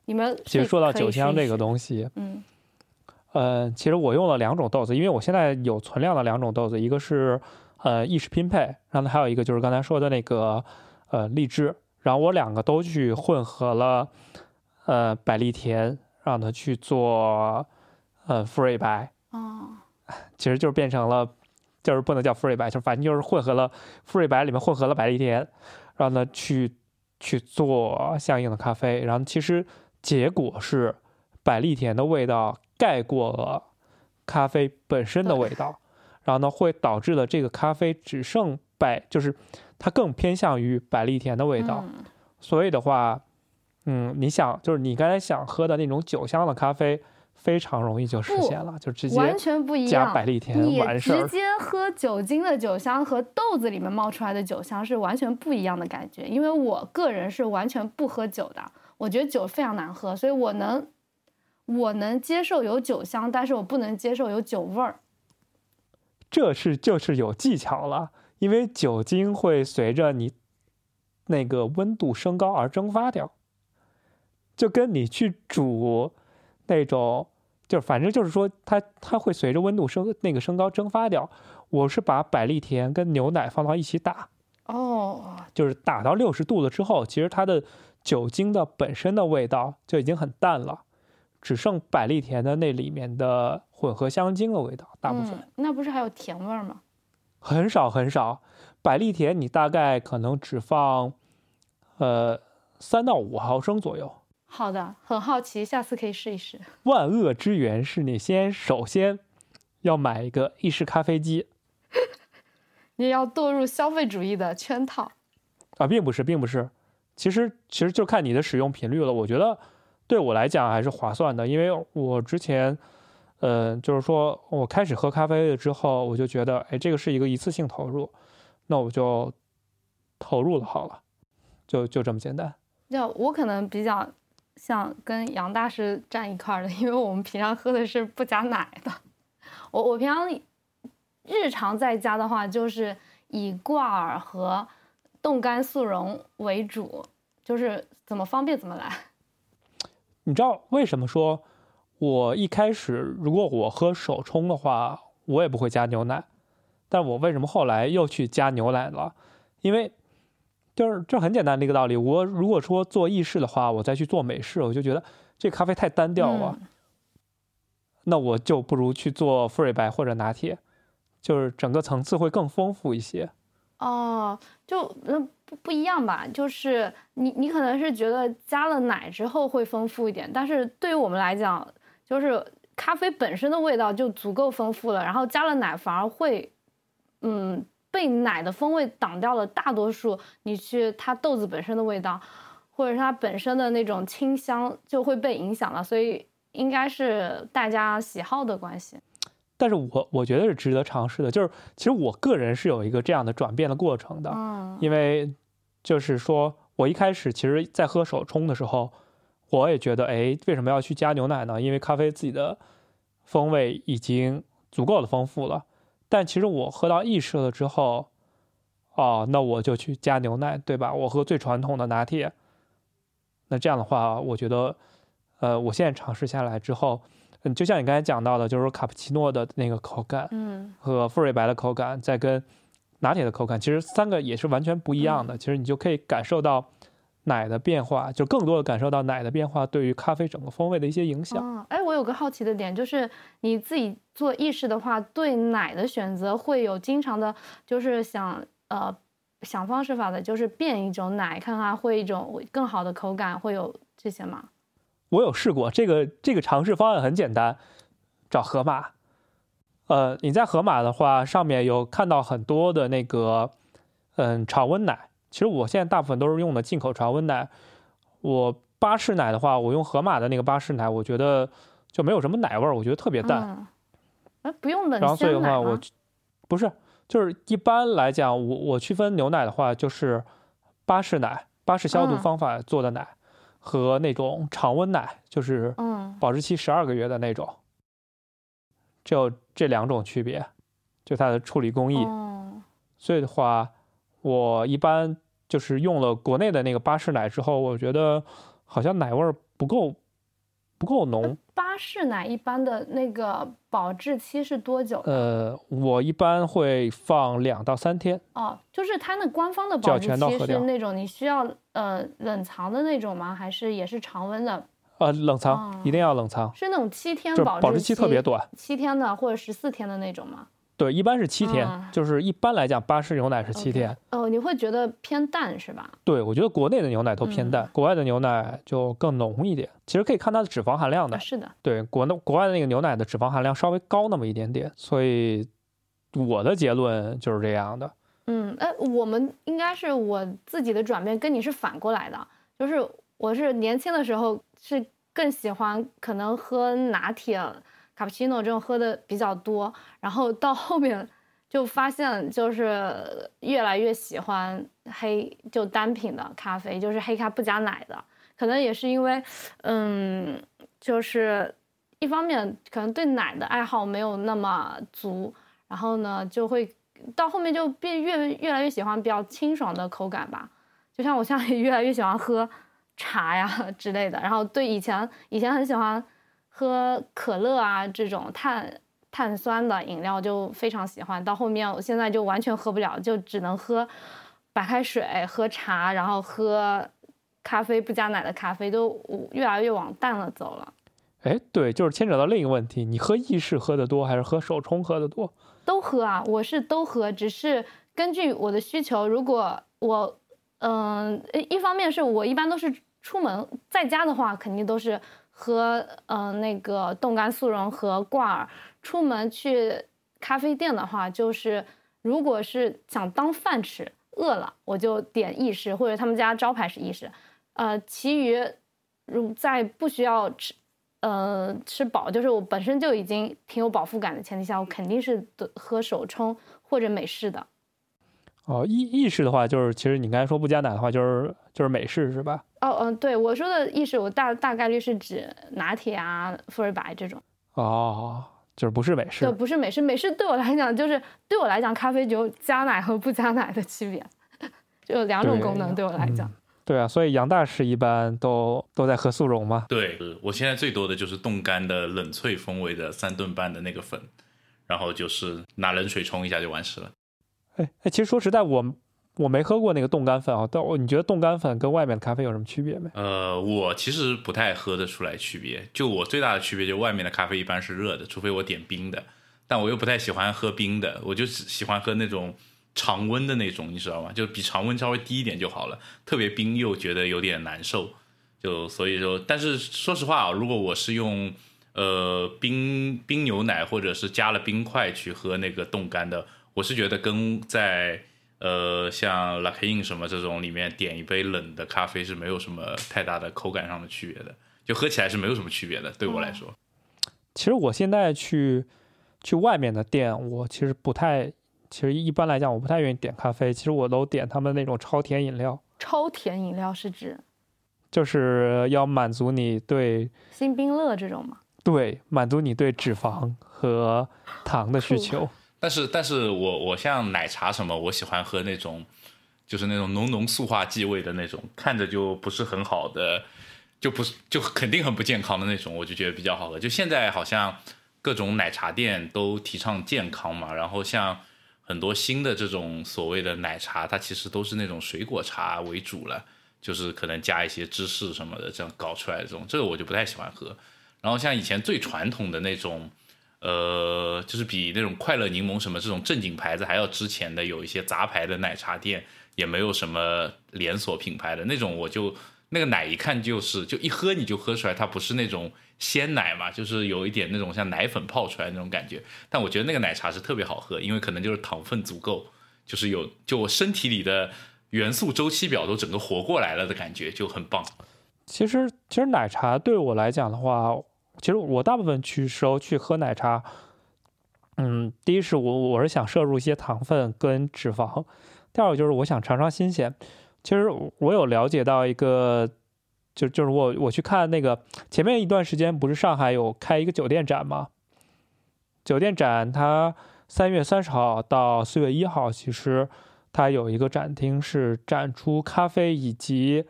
你们其实说到酒香这个东西，嗯，呃，其实我用了两种豆子，因为我现在有存量的两种豆子，一个是呃意式拼配，然后还有一个就是刚才说的那个呃荔枝，然后我两个都去混合了，呃，百利甜，让它去做，呃，馥芮白。哦，其实就是变成了，就是不能叫馥芮白，就反正就是混合了馥芮白里面混合了百利甜，让它去去做相应的咖啡。然后其实结果是百利甜的味道盖过了咖啡本身的味道，然后呢会导致了这个咖啡只剩百，就是它更偏向于百利甜的味道。所以的话，嗯，你想就是你刚才想喝的那种酒香的咖啡。非常容易就实现了，就直接完全不一样。加百利甜完事儿。直接喝酒精的酒香和豆子里面冒出来的酒香是完全不一样的感觉。因为我个人是完全不喝酒的，我觉得酒非常难喝，所以我能我能接受有酒香，但是我不能接受有酒味儿。这是就是有技巧了，因为酒精会随着你那个温度升高而蒸发掉，就跟你去煮那种。就反正就是说，它它会随着温度升那个升高蒸发掉。我是把百利甜跟牛奶放到一起打，哦，就是打到六十度了之后，其实它的酒精的本身的味道就已经很淡了，只剩百利甜的那里面的混合香精的味道，大部分。那不是还有甜味吗？很少很少，百利甜你大概可能只放，呃，三到五毫升左右。好的，很好奇，下次可以试一试。万恶之源是你先首先要买一个意式咖啡机，你要堕入消费主义的圈套啊，并不是，并不是，其实其实就看你的使用频率了。我觉得对我来讲还是划算的，因为我之前，呃，就是说我开始喝咖啡了之后，我就觉得，哎，这个是一个一次性投入，那我就投入了好了，就就这么简单。就我可能比较。像跟杨大师站一块儿的，因为我们平常喝的是不加奶的。我我平常日常在家的话，就是以挂耳和冻干速溶为主，就是怎么方便怎么来。你知道为什么说，我一开始如果我喝手冲的话，我也不会加牛奶，但我为什么后来又去加牛奶了？因为。就是这很简单的一个道理。我如果说做意式的话，我再去做美式，我就觉得这咖啡太单调了。那我就不如去做馥芮白或者拿铁，就是整个层次会更丰富一些。哦，就那不不一样吧？就是你你可能是觉得加了奶之后会丰富一点，但是对于我们来讲，就是咖啡本身的味道就足够丰富了，然后加了奶反而会，嗯。被奶的风味挡掉了大多数，你去它豆子本身的味道，或者是它本身的那种清香就会被影响了，所以应该是大家喜好的关系。但是我我觉得是值得尝试的，就是其实我个人是有一个这样的转变的过程的，嗯，因为就是说我一开始其实，在喝手冲的时候，我也觉得，哎，为什么要去加牛奶呢？因为咖啡自己的风味已经足够的丰富了。但其实我喝到意式了之后，哦，那我就去加牛奶，对吧？我喝最传统的拿铁。那这样的话，我觉得，呃，我现在尝试下来之后，嗯，就像你刚才讲到的，就是说卡布奇诺的那个口感，嗯，和馥芮白的口感，再跟拿铁的口感，其实三个也是完全不一样的。其实你就可以感受到。奶的变化，就更多的感受到奶的变化对于咖啡整个风味的一些影响。哎，我有个好奇的点，就是你自己做意式的话，对奶的选择会有经常的，就是想呃想方设法的，就是变一种奶，看看会一种更好的口感，会有这些吗？我有试过，这个这个尝试方案很简单，找河马。呃，你在河马的话，上面有看到很多的那个嗯常温奶。其实我现在大部分都是用的进口常温奶。我巴氏奶的话，我用河马的那个巴氏奶，我觉得就没有什么奶味儿，我觉得特别淡。哎，不用冷然后所以的话，我不是，就是一般来讲，我我区分牛奶的话，就是巴氏奶，巴氏消毒方法做的奶，和那种常温奶，就是保质期十二个月的那种，只有这两种区别，就它的处理工艺。所以的话，我一般。就是用了国内的那个巴氏奶之后，我觉得好像奶味儿不够不够浓。巴巴氏奶一般的那个保质期是多久？呃，我一般会放两到三天。哦，就是它那官方的保质期是那种你需要呃冷藏的那种吗？还是也是常温的？呃，冷藏一定要冷藏。是那种七天保质期特别短，七天的或者十四天的那种吗？对，一般是七天，就是一般来讲，巴氏牛奶是七天。哦，你会觉得偏淡是吧？对，我觉得国内的牛奶都偏淡，国外的牛奶就更浓一点。其实可以看它的脂肪含量的。是的。对，国内国外的那个牛奶的脂肪含量稍微高那么一点点，所以我的结论就是这样的。嗯，哎，我们应该是我自己的转变跟你是反过来的，就是我是年轻的时候是更喜欢可能喝拿铁。卡布奇诺这种喝的比较多，然后到后面就发现就是越来越喜欢黑就单品的咖啡，就是黑咖不加奶的。可能也是因为，嗯，就是一方面可能对奶的爱好没有那么足，然后呢就会到后面就变越越来越喜欢比较清爽的口感吧。就像我现在也越来越喜欢喝茶呀 之类的，然后对以前以前很喜欢。喝可乐啊，这种碳碳酸的饮料就非常喜欢。到后面，我现在就完全喝不了，就只能喝白开水、喝茶，然后喝咖啡不加奶的咖啡，都越来越往淡了走了。哎，对，就是牵扯到另一个问题，你喝意式喝的多，还是喝手冲喝的多？都喝啊，我是都喝，只是根据我的需求。如果我，嗯，一方面是我一般都是出门，在家的话肯定都是。喝呃那个冻干速溶和挂耳，出门去咖啡店的话，就是如果是想当饭吃，饿了我就点意式，或者他们家招牌是意式。呃，其余如在不需要吃呃吃饱，就是我本身就已经挺有饱腹感的前提下，我肯定是喝手冲或者美式的。哦，意意式的话，就是其实你刚才说不加奶的话，就是就是美式是吧？哦，嗯，对我说的意式，我大大概率是指拿铁啊、馥尔白这种。哦，就是不是美式？对，不是美式。美式对我来讲，就是对我来讲，咖啡只有加奶和不加奶的区别，就有两种功能对我来讲。对啊，所以杨大师一般都都在喝速溶吗？对，我现在最多的就是冻干的冷萃风味的三顿半的那个粉，然后就是拿冷水冲一下就完事了。哎哎，其实说实在，我我没喝过那个冻干粉啊。但你觉得冻干粉跟外面的咖啡有什么区别没？呃，我其实不太喝得出来区别。就我最大的区别，就外面的咖啡一般是热的，除非我点冰的。但我又不太喜欢喝冰的，我就喜欢喝那种常温的那种，你知道吗？就比常温稍微低一点就好了。特别冰又觉得有点难受。就所以说，但是说实话啊，如果我是用呃冰冰牛奶或者是加了冰块去喝那个冻干的。我是觉得跟在呃像 l u c k In 什么这种里面点一杯冷的咖啡是没有什么太大的口感上的区别的，就喝起来是没有什么区别的。对我来说，其实我现在去去外面的店，我其实不太，其实一般来讲我不太愿意点咖啡，其实我都点他们那种超甜饮料。超甜饮料是指？就是要满足你对新冰乐这种吗？对，满足你对脂肪和糖的需求。但是，但是我我像奶茶什么，我喜欢喝那种，就是那种浓浓塑化剂味的那种，看着就不是很好的，就不是就肯定很不健康的那种，我就觉得比较好喝。就现在好像各种奶茶店都提倡健康嘛，然后像很多新的这种所谓的奶茶，它其实都是那种水果茶为主了，就是可能加一些芝士什么的这样搞出来的这种，这个我就不太喜欢喝。然后像以前最传统的那种。呃，就是比那种快乐柠檬什么这种正经牌子还要之前的，有一些杂牌的奶茶店，也没有什么连锁品牌的那种。我就那个奶一看就是，就一喝你就喝出来，它不是那种鲜奶嘛，就是有一点那种像奶粉泡出来那种感觉。但我觉得那个奶茶是特别好喝，因为可能就是糖分足够，就是有就我身体里的元素周期表都整个活过来了的感觉，就很棒。其实，其实奶茶对我来讲的话。其实我大部分去时候去喝奶茶，嗯，第一是我我是想摄入一些糖分跟脂肪，第二个就是我想尝尝新鲜。其实我有了解到一个，就就是我我去看那个前面一段时间不是上海有开一个酒店展吗？酒店展它三月三十号到四月一号，其实它有一个展厅是展出咖啡以及，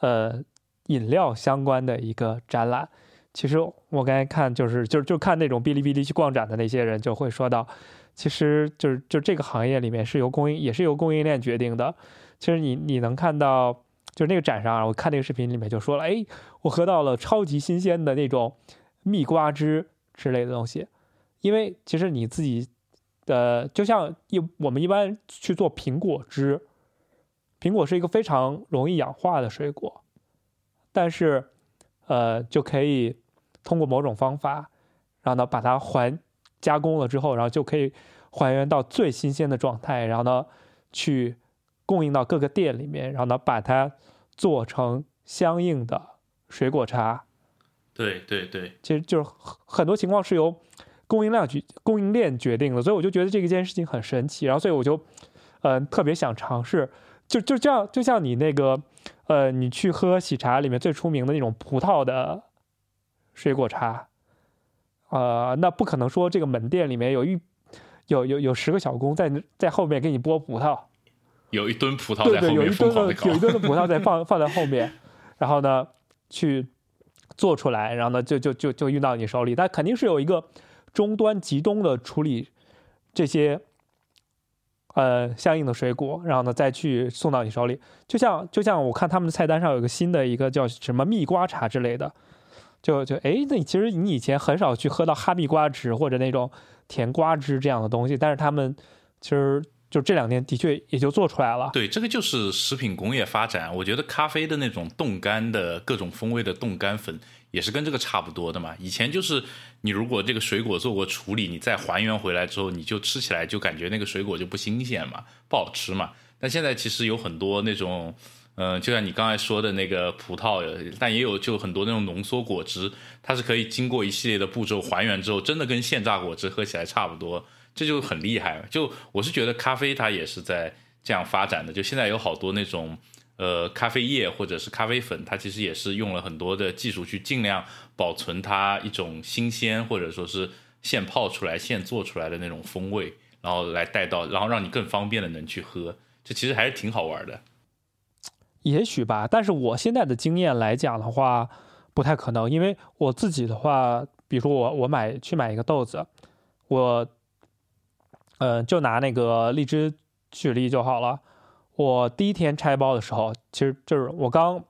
呃。饮料相关的一个展览，其实我刚才看就是就是就看那种哔哩哔哩去逛展的那些人就会说到，其实就是就这个行业里面是由供应也是由供应链决定的。其实你你能看到，就是那个展上，我看那个视频里面就说了，哎，我喝到了超级新鲜的那种蜜瓜汁之类的东西。因为其实你自己，的，就像一我们一般去做苹果汁，苹果是一个非常容易氧化的水果，但是，呃，就可以。通过某种方法，然后呢把它还加工了之后，然后就可以还原到最新鲜的状态，然后呢去供应到各个店里面，然后呢把它做成相应的水果茶。对对对，其实就是很多情况是由供应量决供应链决定的，所以我就觉得这个件事情很神奇，然后所以我就嗯特别想尝试，就就这样，就像你那个呃你去喝喜茶里面最出名的那种葡萄的。水果茶，呃，那不可能说这个门店里面有一有有有十个小工在在后面给你剥葡萄，有一吨葡萄在后面疯狂的有一吨的葡萄在放 放在后面，然后呢去做出来，然后呢就就就就运到你手里，它肯定是有一个终端集中的处理这些呃相应的水果，然后呢再去送到你手里，就像就像我看他们的菜单上有个新的一个叫什么蜜瓜茶之类的。就就哎，那其实你以前很少去喝到哈密瓜汁或者那种甜瓜汁这样的东西，但是他们其实就这两年的确也就做出来了。对，这个就是食品工业发展。我觉得咖啡的那种冻干的各种风味的冻干粉也是跟这个差不多的嘛。以前就是你如果这个水果做过处理，你再还原回来之后，你就吃起来就感觉那个水果就不新鲜嘛，不好吃嘛。但现在其实有很多那种。嗯，就像你刚才说的那个葡萄，但也有就很多那种浓缩果汁，它是可以经过一系列的步骤还原之后，真的跟现榨果汁喝起来差不多，这就很厉害。就我是觉得咖啡它也是在这样发展的，就现在有好多那种呃咖啡液或者是咖啡粉，它其实也是用了很多的技术去尽量保存它一种新鲜或者说是现泡出来现做出来的那种风味，然后来带到，然后让你更方便的能去喝，这其实还是挺好玩的。也许吧，但是我现在的经验来讲的话，不太可能，因为我自己的话，比如说我我买去买一个豆子，我，嗯，就拿那个荔枝举例就好了。我第一天拆包的时候，其实就是我刚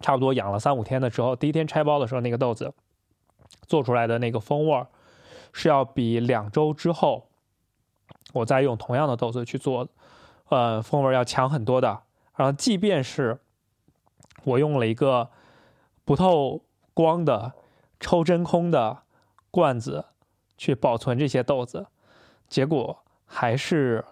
差不多养了三五天的时候，第一天拆包的时候，那个豆子做出来的那个风味儿，是要比两周之后我再用同样的豆子去做，呃，风味儿要强很多的。然后，即便是我用了一个不透光的抽真空的罐子去保存这些豆子，结果还是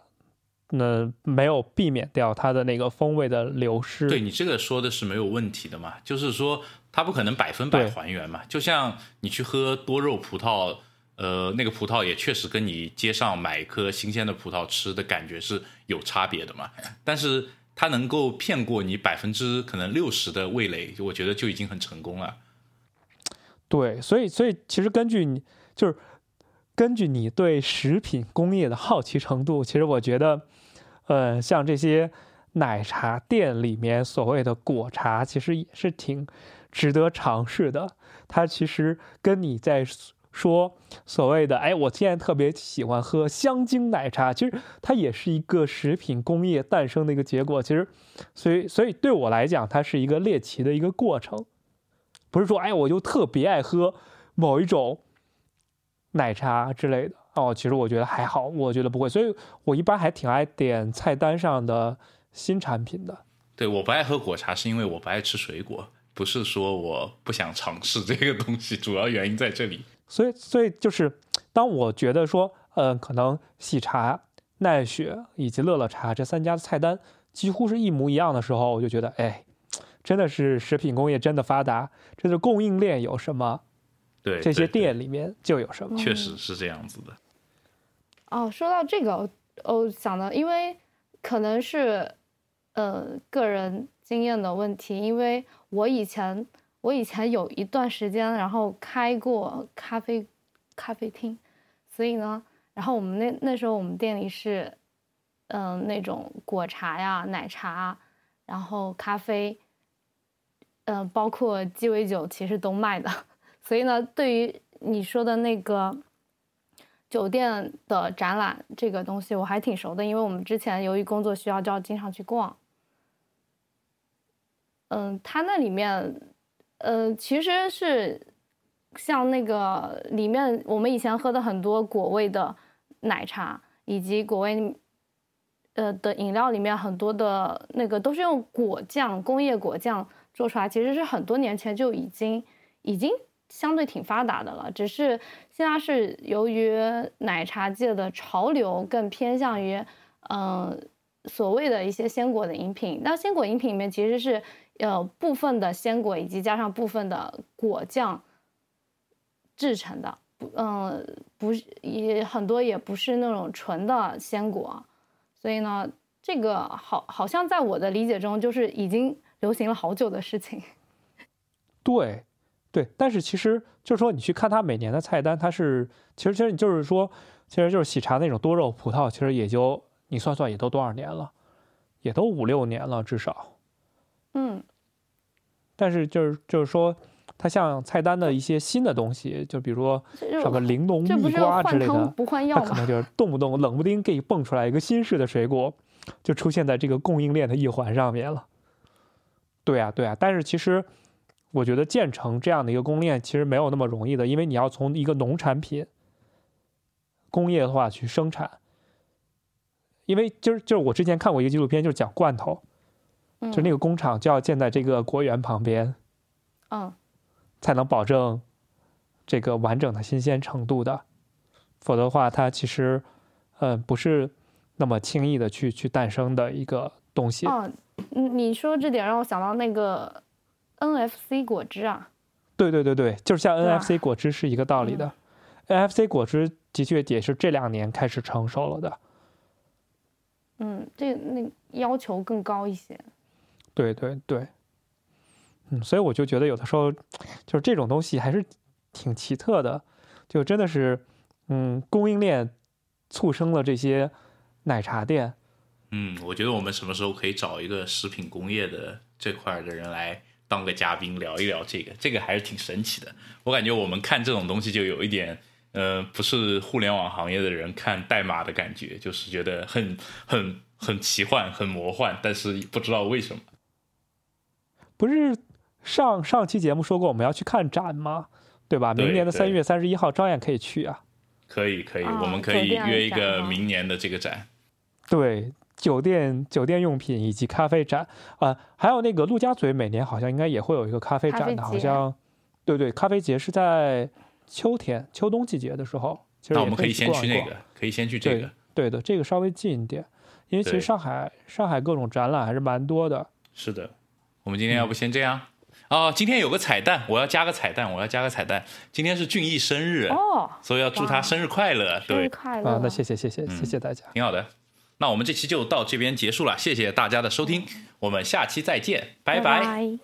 那没有避免掉它的那个风味的流失。对你这个说的是没有问题的嘛？就是说它不可能百分百还原嘛？就像你去喝多肉葡萄，呃，那个葡萄也确实跟你街上买一颗新鲜的葡萄吃的感觉是有差别的嘛？但是。它能够骗过你百分之可能六十的味蕾，我觉得就已经很成功了。对，所以所以其实根据你就是根据你对食品工业的好奇程度，其实我觉得，呃，像这些奶茶店里面所谓的果茶，其实也是挺值得尝试的。它其实跟你在。说所谓的哎，我现在特别喜欢喝香精奶茶，其实它也是一个食品工业诞生的一个结果。其实，所以所以对我来讲，它是一个猎奇的一个过程，不是说哎，我就特别爱喝某一种奶茶之类的哦。其实我觉得还好，我觉得不会，所以我一般还挺爱点菜单上的新产品的。对，我不爱喝果茶，是因为我不爱吃水果，不是说我不想尝试这个东西，主要原因在这里。所以，所以就是，当我觉得说，呃，可能喜茶、奈雪以及乐乐茶这三家的菜单几乎是一模一样的时候，我就觉得，哎，真的是食品工业真的发达，这是供应链有什么，对这些店里面就有什么，确实是这样子的。哦，说到这个，我想到，因为可能是，呃，个人经验的问题，因为我以前。我以前有一段时间，然后开过咖啡咖啡厅，所以呢，然后我们那那时候我们店里是，嗯，那种果茶呀、奶茶，然后咖啡，嗯，包括鸡尾酒，其实都卖的。所以呢，对于你说的那个酒店的展览这个东西，我还挺熟的，因为我们之前由于工作需要，就要经常去逛。嗯，它那里面，呃，其实是像那个里面我们以前喝的很多果味的奶茶，以及果味呃的饮料里面很多的那个都是用果酱、工业果酱做出来，其实是很多年前就已经已经相对挺发达的了，只是现在是由于奶茶界的潮流更偏向于嗯所谓的一些鲜果的饮品，那鲜果饮品里面其实是。呃，部分的鲜果以及加上部分的果酱制成的，不，嗯，不是也很多也不是那种纯的鲜果，所以呢，这个好好像在我的理解中就是已经流行了好久的事情。对，对，但是其实就是说，你去看它每年的菜单，它是其实其实你就是说，其实就是喜茶那种多肉葡萄，其实也就你算算也都多少年了，也都五六年了至少。嗯。但是就是就是说，它像菜单的一些新的东西，就比如说什么玲珑蜜瓜之类的，它可能就是动不动冷不丁给你蹦出来一个新式的水果，就出现在这个供应链的一环上面了。对啊，对啊。但是其实我觉得建成这样的一个供应链其实没有那么容易的，因为你要从一个农产品工业化去生产，因为就是就是我之前看过一个纪录片，就是讲罐头。就那个工厂就要建在这个果园旁边，嗯，才能保证这个完整的新鲜程度的，否则的话，它其实，嗯，不是那么轻易的去去诞生的一个东西。哦，你说这点让我想到那个 NFC 果汁啊。对对对对，就是像 NFC 果汁是一个道理的，NFC 果汁的确也是这两年开始成熟了的。嗯，这那要求更高一些。对对对，嗯，所以我就觉得有的时候，就是这种东西还是挺奇特的，就真的是，嗯，供应链促生了这些奶茶店。嗯，我觉得我们什么时候可以找一个食品工业的这块的人来当个嘉宾聊一聊这个，这个还是挺神奇的。我感觉我们看这种东西就有一点，呃，不是互联网行业的人看代码的感觉，就是觉得很很很奇幻、很魔幻，但是不知道为什么。不是上上期节目说过我们要去看展吗？对吧？明年的三月三十一号，照样可以去啊。可以可以，我们可以约一个明年的这个展。对，酒店酒店用品以及咖啡展啊，还有那个陆家嘴，每年好像应该也会有一个咖啡展的，好像。对对，咖啡节是在秋天秋冬季节的时候。那我们可以先去那个，可以先去这个。对的，这个稍微近一点，因为其实上海上海各种展览还是蛮多的。是的。我们今天要不先这样哦，今天有个彩蛋，我要加个彩蛋，我要加个彩蛋。今天是俊逸生日哦，所以要祝他生日快乐。对，快乐啊！那谢谢谢谢谢谢大家，挺好的。那我们这期就到这边结束了，谢谢大家的收听，我们下期再见，拜拜。